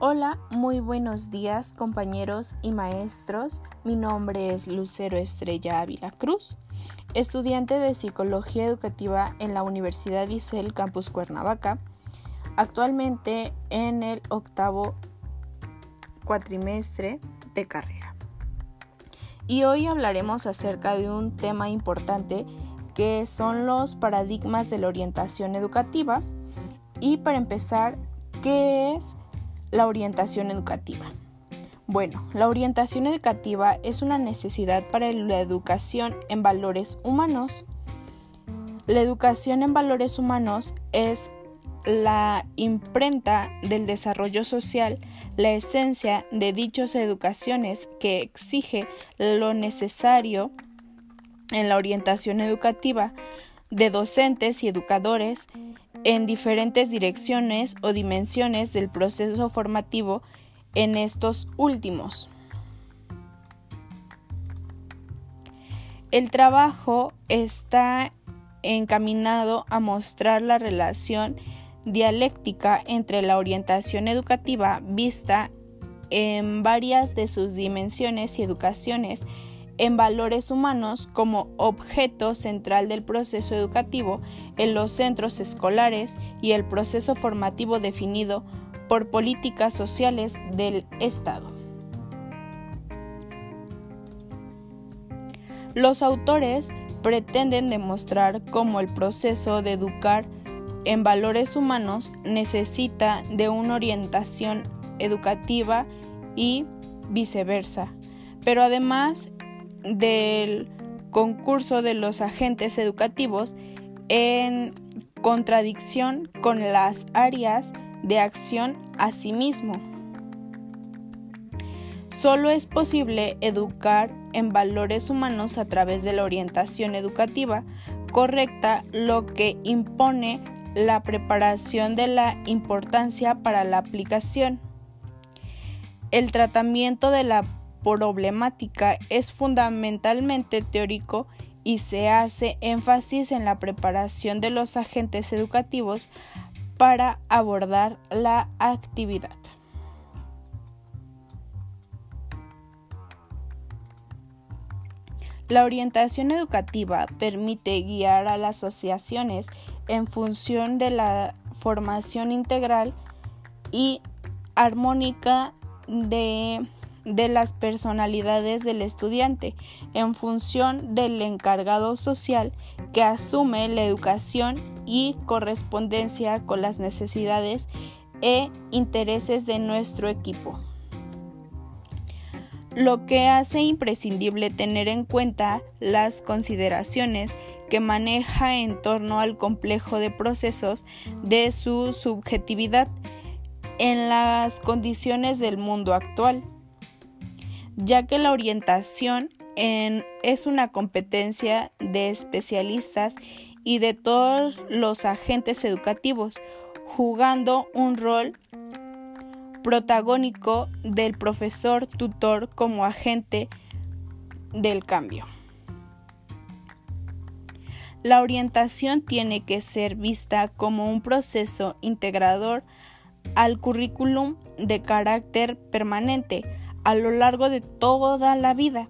Hola, muy buenos días compañeros y maestros. Mi nombre es Lucero Estrella Ávila Cruz, estudiante de Psicología Educativa en la Universidad ICEL Campus Cuernavaca, actualmente en el octavo cuatrimestre de carrera. Y hoy hablaremos acerca de un tema importante que son los paradigmas de la orientación educativa. Y para empezar, ¿qué es la orientación educativa. Bueno, la orientación educativa es una necesidad para la educación en valores humanos. La educación en valores humanos es la imprenta del desarrollo social, la esencia de dichas educaciones que exige lo necesario en la orientación educativa de docentes y educadores en diferentes direcciones o dimensiones del proceso formativo en estos últimos. El trabajo está encaminado a mostrar la relación dialéctica entre la orientación educativa vista en varias de sus dimensiones y educaciones en valores humanos como objeto central del proceso educativo en los centros escolares y el proceso formativo definido por políticas sociales del Estado. Los autores pretenden demostrar cómo el proceso de educar en valores humanos necesita de una orientación educativa y viceversa, pero además del concurso de los agentes educativos en contradicción con las áreas de acción a sí mismo. Solo es posible educar en valores humanos a través de la orientación educativa correcta, lo que impone la preparación de la importancia para la aplicación. El tratamiento de la problemática es fundamentalmente teórico y se hace énfasis en la preparación de los agentes educativos para abordar la actividad. La orientación educativa permite guiar a las asociaciones en función de la formación integral y armónica de de las personalidades del estudiante en función del encargado social que asume la educación y correspondencia con las necesidades e intereses de nuestro equipo. Lo que hace imprescindible tener en cuenta las consideraciones que maneja en torno al complejo de procesos de su subjetividad en las condiciones del mundo actual ya que la orientación es una competencia de especialistas y de todos los agentes educativos, jugando un rol protagónico del profesor tutor como agente del cambio. La orientación tiene que ser vista como un proceso integrador al currículum de carácter permanente, a lo largo de toda la vida,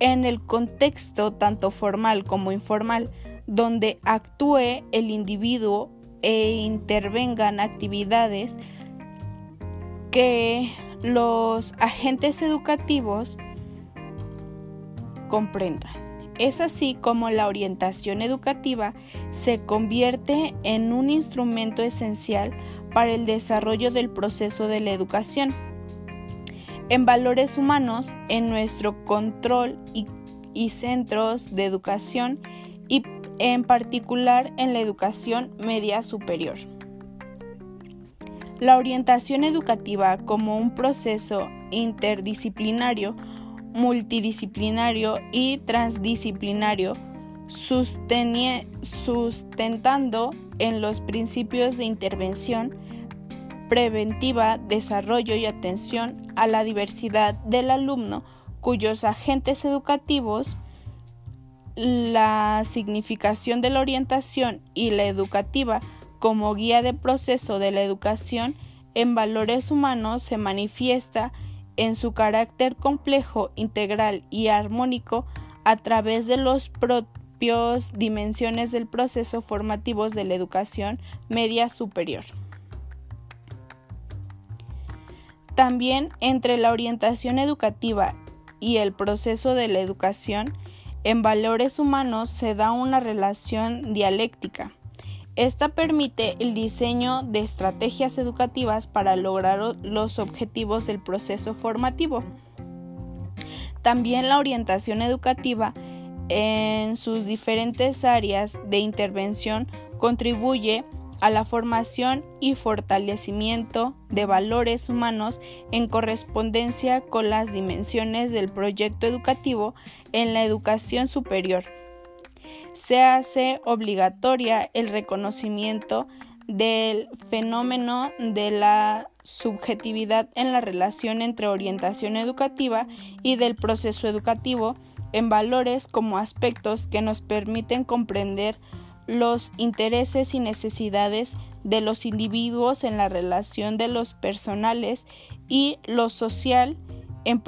en el contexto tanto formal como informal, donde actúe el individuo e intervengan actividades que los agentes educativos comprendan. Es así como la orientación educativa se convierte en un instrumento esencial para el desarrollo del proceso de la educación en valores humanos, en nuestro control y, centros de educación y en particular en la educación media superior. La orientación educativa como un proceso interdisciplinario, multidisciplinario y transdisciplinario, sustentando en los principios de intervención preventiva, desarrollo y atención a la diversidad del alumno, cuyos agentes educativos, la significación de la orientación y la educativa como guía de proceso de la educación en valores humanos se manifiesta en su carácter complejo, integral y armónico a través de los propios dimensiones del proceso formativos de la educación media superior. También entre la orientación educativa y el proceso de la educación en valores humanos se da una relación dialéctica. Esta permite el diseño de estrategias educativas para lograr los objetivos del proceso formativo. También la orientación educativa en sus diferentes áreas de intervención contribuye a la formación y fortalecimiento de valores humanos en correspondencia con las dimensiones del proyecto educativo en la educación superior. Se hace obligatoria el reconocimiento del fenómeno de la subjetividad en la relación entre orientación educativa y del proceso educativo en valores como aspectos que nos permiten comprender los intereses y necesidades de los individuos en la relación de los personales y lo social en